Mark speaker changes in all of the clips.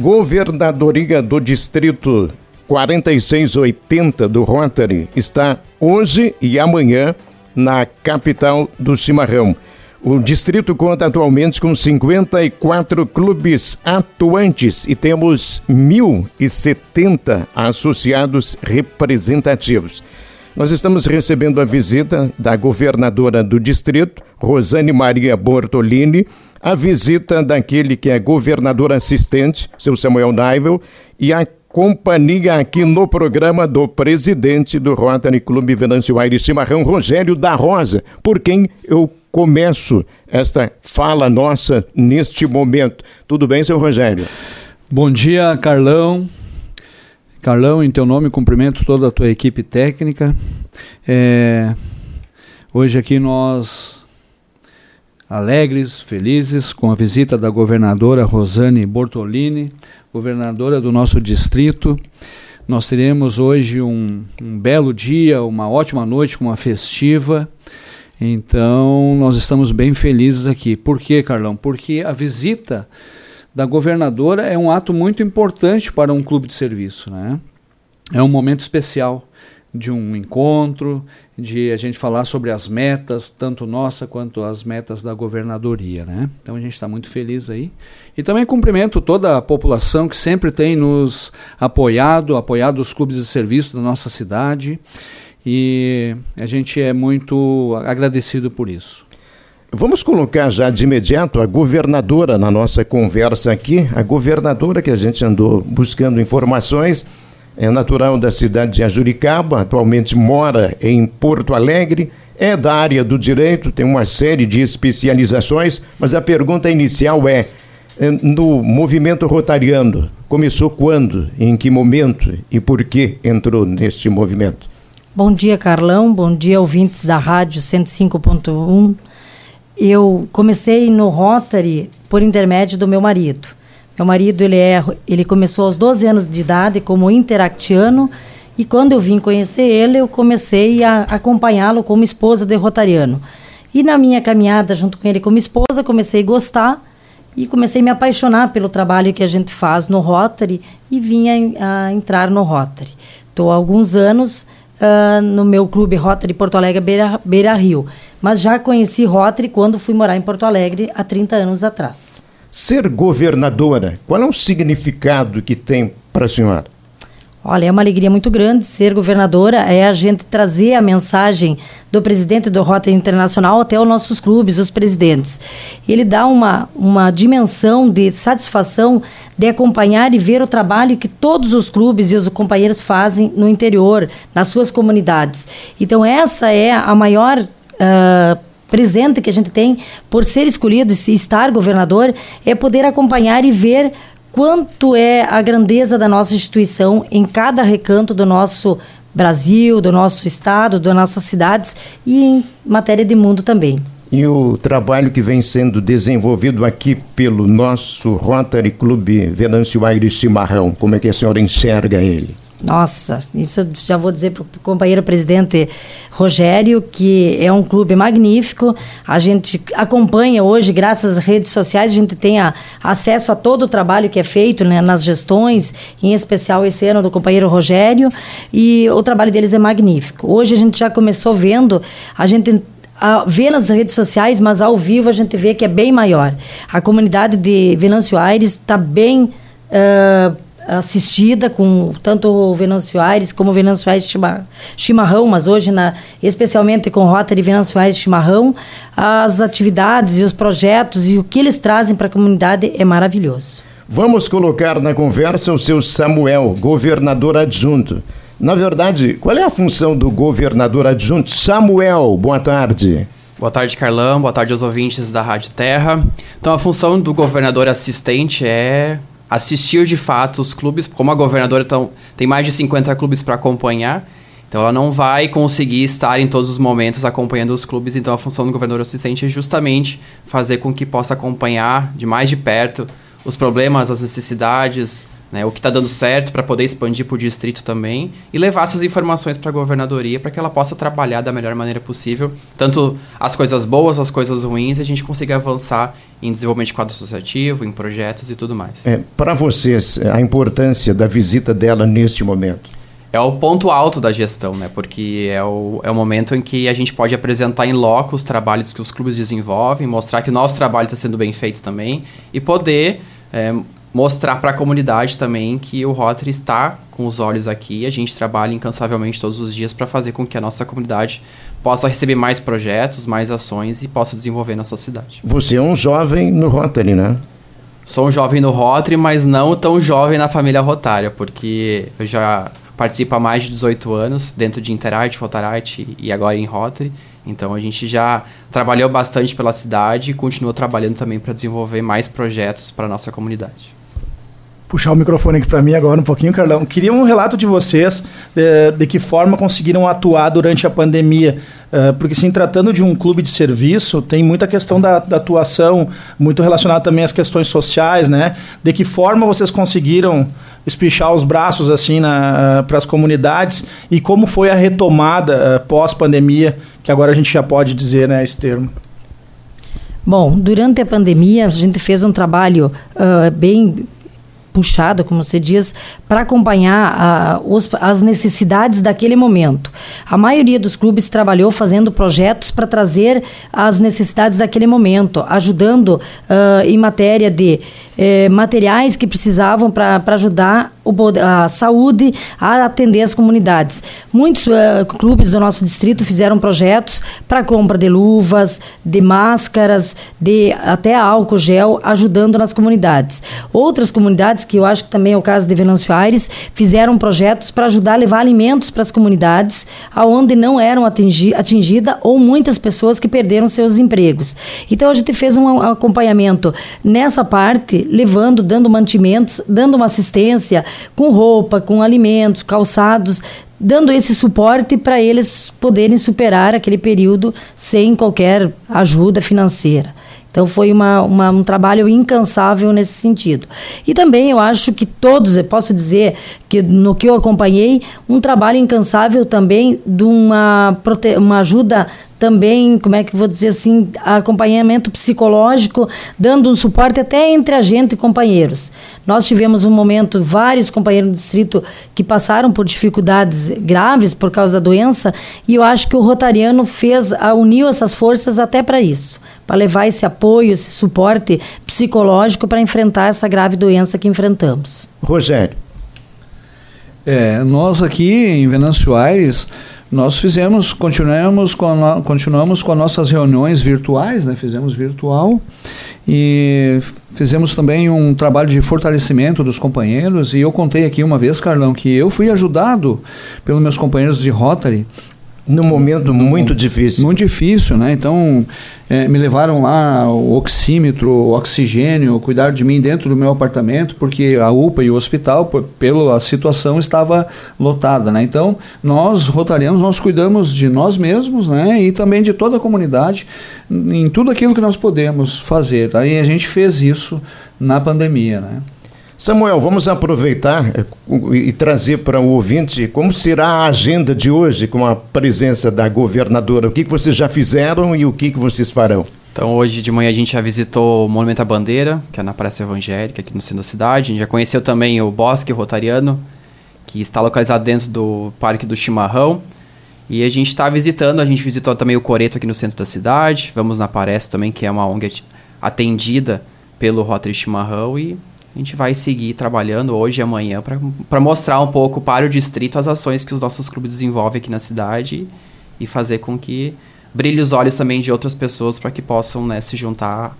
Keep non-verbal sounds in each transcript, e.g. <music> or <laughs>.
Speaker 1: Governadoria do Distrito 4680 do Rotary está hoje e amanhã na capital do Chimarrão. O distrito conta atualmente com 54 clubes atuantes e temos 1.070 associados representativos. Nós estamos recebendo a visita da governadora do distrito, Rosane Maria Bortolini, a visita daquele que é governador assistente, seu Samuel Naivel, e a companhia aqui no programa do presidente do Rotary Clube Venâncio Aires Chimarrão, Rogério da Rosa, por quem eu começo esta fala nossa neste momento. Tudo bem, seu Rogério?
Speaker 2: Bom dia, Carlão. Carlão, em teu nome, cumprimento toda a tua equipe técnica. É, hoje aqui nós alegres, felizes com a visita da governadora Rosane Bortolini, governadora do nosso distrito. Nós teremos hoje um, um belo dia, uma ótima noite, uma festiva. Então, nós estamos bem felizes aqui. Por quê, Carlão? Porque a visita da governadora é um ato muito importante para um clube de serviço, né? É um momento especial de um encontro, de a gente falar sobre as metas, tanto nossa quanto as metas da governadoria, né? Então a gente está muito feliz aí. E também cumprimento toda a população que sempre tem nos apoiado, apoiado os clubes de serviço da nossa cidade e a gente é muito agradecido por isso.
Speaker 1: Vamos colocar já de imediato a governadora na nossa conversa aqui, a governadora que a gente andou buscando informações, é natural da cidade de Ajuricaba, atualmente mora em Porto Alegre, é da área do direito, tem uma série de especializações, mas a pergunta inicial é: é no movimento rotariano, começou quando, em que momento e por que entrou neste movimento?
Speaker 3: Bom dia, Carlão. Bom dia, ouvintes da Rádio 105.1. Eu comecei no Rotary por intermédio do meu marido. Meu marido, ele, é, ele começou aos 12 anos de idade como interactiano e quando eu vim conhecer ele, eu comecei a acompanhá-lo como esposa de rotariano. E na minha caminhada junto com ele como esposa, comecei a gostar e comecei a me apaixonar pelo trabalho que a gente faz no Rotary e vinha a entrar no Rotary. Estou há alguns anos uh, no meu clube Rotary Porto Alegre Beira, Beira Rio. Mas já conheci Rotary quando fui morar em Porto Alegre há 30 anos atrás.
Speaker 1: Ser governadora, qual é o significado que tem para a senhora?
Speaker 3: Olha, é uma alegria muito grande ser governadora, é a gente trazer a mensagem do presidente do Rota Internacional até os nossos clubes, os presidentes. Ele dá uma, uma dimensão de satisfação de acompanhar e ver o trabalho que todos os clubes e os companheiros fazem no interior, nas suas comunidades. Então, essa é a maior. Uh, presente que a gente tem por ser escolhido e estar governador é poder acompanhar e ver quanto é a grandeza da nossa instituição em cada recanto do nosso Brasil, do nosso estado, das nossas cidades e em matéria de mundo também.
Speaker 1: E o trabalho que vem sendo desenvolvido aqui pelo nosso Rotary Clube Venâncio Aires Chimarrão, como é que a senhora enxerga ele?
Speaker 3: Nossa, isso já vou dizer para o companheiro presidente Rogério, que é um clube magnífico. A gente acompanha hoje, graças às redes sociais, a gente tem a, acesso a todo o trabalho que é feito né, nas gestões, em especial esse ano do companheiro Rogério, e o trabalho deles é magnífico. Hoje a gente já começou vendo, a gente a, vê nas redes sociais, mas ao vivo a gente vê que é bem maior. A comunidade de Venâncio Aires está bem. Uh, assistida com tanto o Venâncio Aires como o Venâncio Aires Chimarrão, mas hoje na, especialmente com Rota de Venâncio Aires Chimarrão, as atividades e os projetos e o que eles trazem para a comunidade é maravilhoso.
Speaker 1: Vamos colocar na conversa o seu Samuel, governador adjunto. Na verdade, qual é a função do governador adjunto? Samuel, boa tarde.
Speaker 4: Boa tarde, Carlão. Boa tarde aos ouvintes da Rádio Terra. Então, a função do governador assistente é assistir de fato os clubes, como a governadora tão, tem mais de 50 clubes para acompanhar, então ela não vai conseguir estar em todos os momentos acompanhando os clubes, então a função do governador assistente é justamente fazer com que possa acompanhar de mais de perto os problemas, as necessidades, né, o que está dando certo para poder expandir para o distrito também e levar essas informações para a governadoria para que ela possa trabalhar da melhor maneira possível, tanto as coisas boas, as coisas ruins, e a gente consiga avançar em desenvolvimento de quadro associativo, em projetos e tudo mais.
Speaker 1: É, para vocês, a importância da visita dela neste momento?
Speaker 4: É o ponto alto da gestão, né? Porque é o, é o momento em que a gente pode apresentar em loco os trabalhos que os clubes desenvolvem, mostrar que o nosso trabalho está sendo bem feito também e poder é, mostrar para a comunidade também que o Rotary está com os olhos aqui. A gente trabalha incansavelmente todos os dias para fazer com que a nossa comunidade possa receber mais projetos, mais ações e possa desenvolver nossa cidade.
Speaker 1: Você é um jovem no Rotary, né?
Speaker 4: Sou um jovem no Rotary, mas não tão jovem na família Rotária, porque eu já participo há mais de 18 anos dentro de Interarte, Rotarite e agora em Rotary. Então a gente já trabalhou bastante pela cidade e continua trabalhando também para desenvolver mais projetos para a nossa comunidade
Speaker 5: puxar o microfone aqui para mim agora um pouquinho, Carlão. Queria um relato de vocês de, de que forma conseguiram atuar durante a pandemia. Uh, porque, se tratando de um clube de serviço, tem muita questão da, da atuação, muito relacionada também às questões sociais, né? De que forma vocês conseguiram espichar os braços assim para as comunidades e como foi a retomada uh, pós-pandemia, que agora a gente já pode dizer né, esse termo.
Speaker 3: Bom, durante a pandemia a gente fez um trabalho uh, bem puxada, como você diz, para acompanhar os, as necessidades daquele momento. A maioria dos clubes trabalhou fazendo projetos para trazer as necessidades daquele momento, ajudando uh, em matéria de eh, materiais que precisavam para ajudar o, a saúde a atender as comunidades. Muitos uh, clubes do nosso distrito fizeram projetos para compra de luvas, de máscaras, de até álcool gel, ajudando nas comunidades. Outras comunidades que eu acho que também é o caso de Venâncio Aires, fizeram projetos para ajudar a levar alimentos para as comunidades aonde não eram atingi atingidas ou muitas pessoas que perderam seus empregos. Então a gente fez um acompanhamento nessa parte, levando, dando mantimentos, dando uma assistência com roupa, com alimentos, calçados, dando esse suporte para eles poderem superar aquele período sem qualquer ajuda financeira. Então foi uma, uma, um trabalho incansável nesse sentido. E também eu acho que todos, eu posso dizer que no que eu acompanhei, um trabalho incansável também de uma, uma ajuda também, como é que vou dizer assim, acompanhamento psicológico, dando um suporte até entre a gente e companheiros. Nós tivemos um momento, vários companheiros do distrito que passaram por dificuldades graves por causa da doença, e eu acho que o Rotariano fez, uniu essas forças até para isso para levar esse apoio, esse suporte psicológico para enfrentar essa grave doença que enfrentamos.
Speaker 1: Rogério.
Speaker 2: É, nós aqui em Venâncio Aires, nós fizemos, continuamos com, a, continuamos com as nossas reuniões virtuais, né? fizemos virtual e fizemos também um trabalho de fortalecimento dos companheiros e eu contei aqui uma vez, Carlão, que eu fui ajudado pelos meus companheiros de Rotary
Speaker 1: num momento muito difícil.
Speaker 2: Muito difícil, né? Então, é, me levaram lá o oxímetro, o oxigênio, cuidaram de mim dentro do meu apartamento, porque a UPA e o hospital, por, pela situação, estava lotada, né? Então, nós, rotarianos, nós cuidamos de nós mesmos, né? E também de toda a comunidade, em tudo aquilo que nós podemos fazer, tá? E a gente fez isso na pandemia, né?
Speaker 1: Samuel, vamos aproveitar eh, e trazer para o ouvinte como será a agenda de hoje com a presença da governadora. O que, vocês já fizeram e o que, que vocês farão?
Speaker 4: Então, hoje de manhã a gente já visitou o Monumento à Bandeira, que é na Praça Evangélica, aqui no centro da cidade. A gente já conheceu também o Bosque Rotariano, que está localizado dentro do Parque do Chimarrão. E a gente está visitando, a gente visitou também o Coreto aqui no centro da cidade. Vamos na Parece também, que é uma ONG atendida pelo Rotary Chimarrão. E a gente vai seguir trabalhando hoje e amanhã para mostrar um pouco para o distrito as ações que os nossos clubes desenvolvem aqui na cidade e fazer com que brilhe os olhos também de outras pessoas para que possam né, se juntar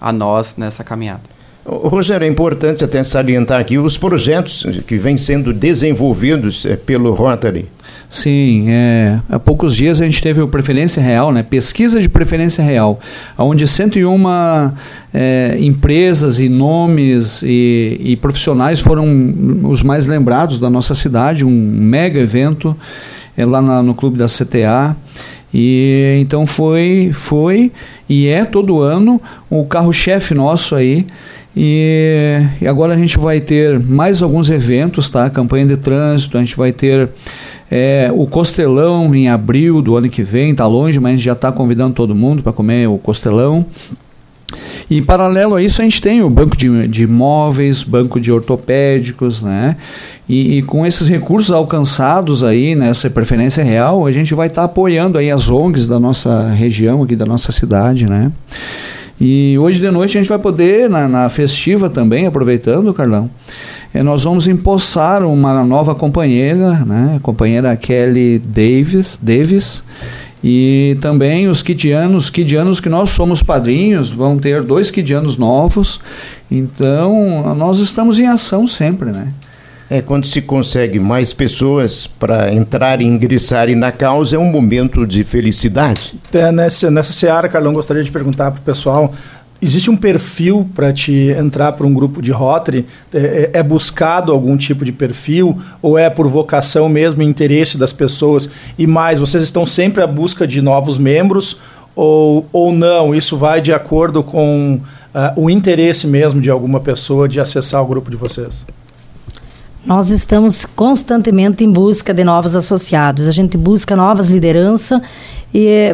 Speaker 4: a nós nessa caminhada.
Speaker 1: Rogério, é importante até salientar aqui os projetos que vêm sendo desenvolvidos eh, pelo Rotary.
Speaker 2: Sim, é, há poucos dias a gente teve o Preferência Real, né, pesquisa de preferência real, onde 101 é, empresas e nomes e, e profissionais foram os mais lembrados da nossa cidade, um mega evento é, lá na, no clube da CTA. E então foi, foi e é todo ano o carro-chefe nosso aí E, e, agora a gente vai ter mais alguns eventos, tá? Campanha de trânsito, a gente vai ter é, o Costelão em abril do ano que vem, tá longe, mas a gente já está convidando todo mundo para comer o Costelão. E em paralelo a isso, a gente tem o banco de, de imóveis, banco de ortopédicos, né? E, e, com esses recursos alcançados aí, nessa preferência real, a gente vai estar tá apoiando aí as ONGs da nossa região, aqui da nossa cidade, né? E hoje de noite a gente vai poder, na, na festiva também, aproveitando, Carlão, é, nós vamos empossar uma nova companheira, né? A companheira Kelly Davis, Davis e também os kidianos, kidianos que nós somos padrinhos, vão ter dois kidianos novos. Então, nós estamos em ação sempre, né?
Speaker 1: É, quando se consegue mais pessoas para entrar e ingressarem na causa, é um momento de felicidade.
Speaker 5: É, nessa, nessa seara, Carlão, gostaria de perguntar para o pessoal Existe um perfil para te entrar para um grupo de Rotary? É, é, é, buscado algum tipo de perfil ou é por vocação mesmo, interesse das pessoas? E mais, vocês estão sempre à busca de novos membros ou, ou não? Isso vai de acordo com uh, o interesse mesmo de alguma pessoa de acessar o grupo de vocês?
Speaker 3: Nós estamos constantemente em busca de novos associados. A gente busca novas lideranças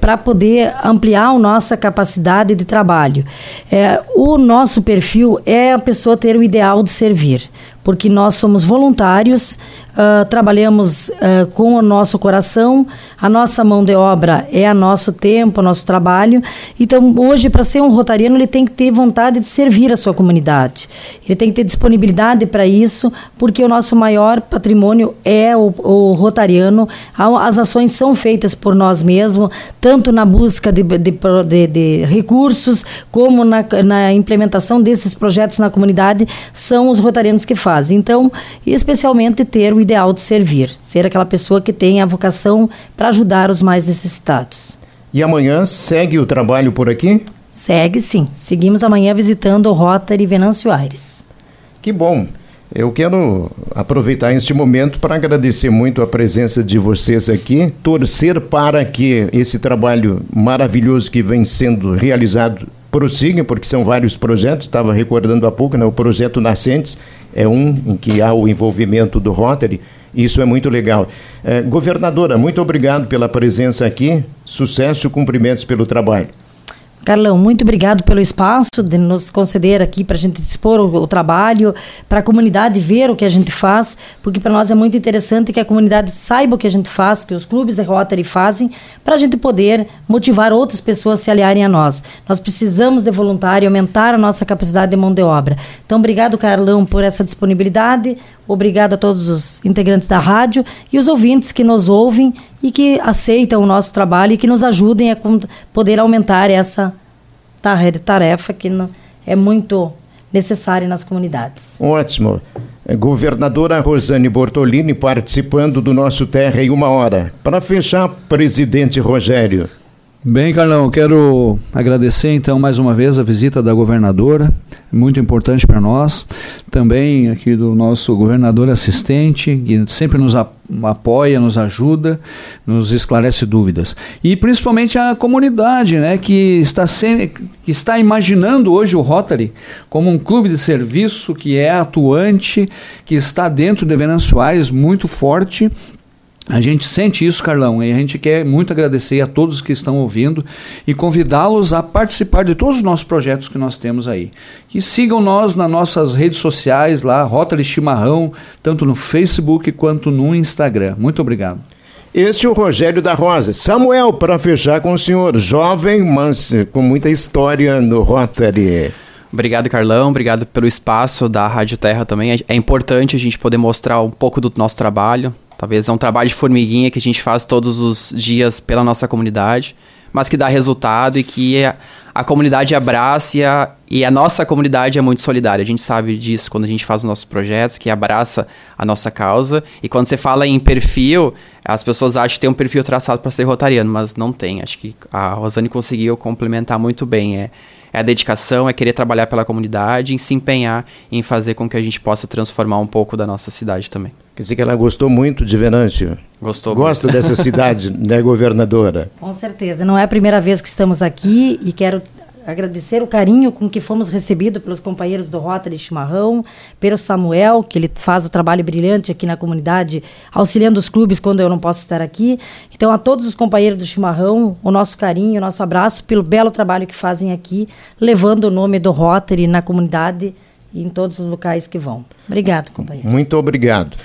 Speaker 3: para poder ampliar a nossa capacidade de trabalho. É, o nosso perfil é a pessoa ter o ideal de servir porque nós somos voluntários, uh, trabalhamos uh, com o nosso coração, a nossa mão de obra é o nosso tempo, o nosso trabalho. Então, hoje, para ser um rotariano, ele tem que ter vontade de servir a sua comunidade. Ele tem que ter disponibilidade para isso, porque o nosso maior patrimônio é o, o, rotariano. As ações são feitas por nós mesmos, tanto na busca de, de, de, de recursos, como na, na implementação desses projetos na comunidade, são os rotarianos que fazem faz. Então, especialmente ter o ideal de servir, ser aquela pessoa que tem a vocação para ajudar os mais necessitados.
Speaker 1: E amanhã segue o trabalho por aqui?
Speaker 3: Segue sim. Seguimos amanhã visitando o Rotary Venâncio Aires.
Speaker 1: Que bom. Eu quero aproveitar este momento para agradecer muito a presença de vocês aqui, torcer para que esse trabalho maravilhoso que vem sendo realizado prossiga, porque são vários projetos, estava recordando há pouco, né, o projeto Nascentes, é um em que há o envolvimento do Rotary. Isso é muito legal. É, governadora, muito obrigado pela presença aqui. Sucesso e cumprimentos pelo trabalho.
Speaker 3: Carlão, muito obrigado pelo espaço de nos conceder aqui para a gente expor o, o trabalho, para a comunidade ver o que a gente faz, porque para nós é muito interessante que a comunidade saiba o que a gente faz, que os clubes de Rotary fazem, para a gente poder motivar outras pessoas a se aliarem a nós. Nós precisamos de voluntário, aumentar a nossa capacidade de mão de obra. Então, obrigado, Carlão, por essa disponibilidade. Obrigado a todos os integrantes da rádio e os ouvintes que nos ouvem e que aceitam o nosso trabalho e que nos ajudem a poder aumentar essa tarefa que é muito necessária nas comunidades.
Speaker 1: Ótimo. Governadora Rosane Bortolini participando do nosso Terra em uma hora. Para fechar, presidente Rogério.
Speaker 2: Bem, Carlão, quero agradecer então mais uma vez a visita da governadora, muito importante para nós. Também aqui do nosso governador assistente, que sempre nos apoia, nos ajuda, nos esclarece dúvidas. E principalmente a comunidade, né, que está, sem, que está imaginando hoje o Rotary como um clube de serviço que é atuante, que está dentro de Venâncio Aires muito forte a gente sente isso, Carlão, e a gente quer muito agradecer a todos que estão ouvindo e convidá-los a participar de todos os nossos projetos que nós temos aí. Que sigam nós nas nossas redes sociais lá, Rotary Chimarrão, tanto no Facebook quanto no Instagram. Muito obrigado.
Speaker 1: Este é o Rogério da Rosa. Samuel, para fechar com o senhor, jovem, mas com muita história no Rotary.
Speaker 4: Obrigado, Carlão. Obrigado pelo espaço da Rádio Terra também. É, é importante a gente poder mostrar um pouco do nosso trabalho, Talvez é um trabalho de formiguinha que a gente faz todos os dias pela nossa comunidade, mas que dá resultado e que a, a comunidade abraça e a, e a nossa comunidade é muito solidária. A gente sabe disso quando a gente faz os nossos projetos, que abraça a nossa causa. E quando você fala em perfil, as pessoas acham que tem um perfil traçado para ser rotariano, mas não tem. Acho que a Rosane conseguiu complementar muito bem. É, é a dedicação, é querer trabalhar pela comunidade e se empenhar em fazer com que a gente possa transformar um pouco da nossa cidade também.
Speaker 1: Quer dizer que ela gostou muito de Venâncio.
Speaker 4: Gostou
Speaker 1: Gosta
Speaker 4: muito.
Speaker 1: dessa cidade, <laughs> né, governadora?
Speaker 3: Com certeza. Não é a primeira vez que estamos aqui e quero agradecer o carinho com que fomos recebidos pelos companheiros do Rota de Chimarrão, pelo Samuel, que ele faz o trabalho brilhante aqui na comunidade, auxiliando os clubes quando eu não posso estar aqui. Então, a todos os companheiros do Chimarrão, o nosso carinho, o nosso abraço pelo belo trabalho que fazem aqui, levando o nome do Rotary na comunidade e em todos os locais que vão. Obrigado, companheiros.
Speaker 1: Muito obrigado.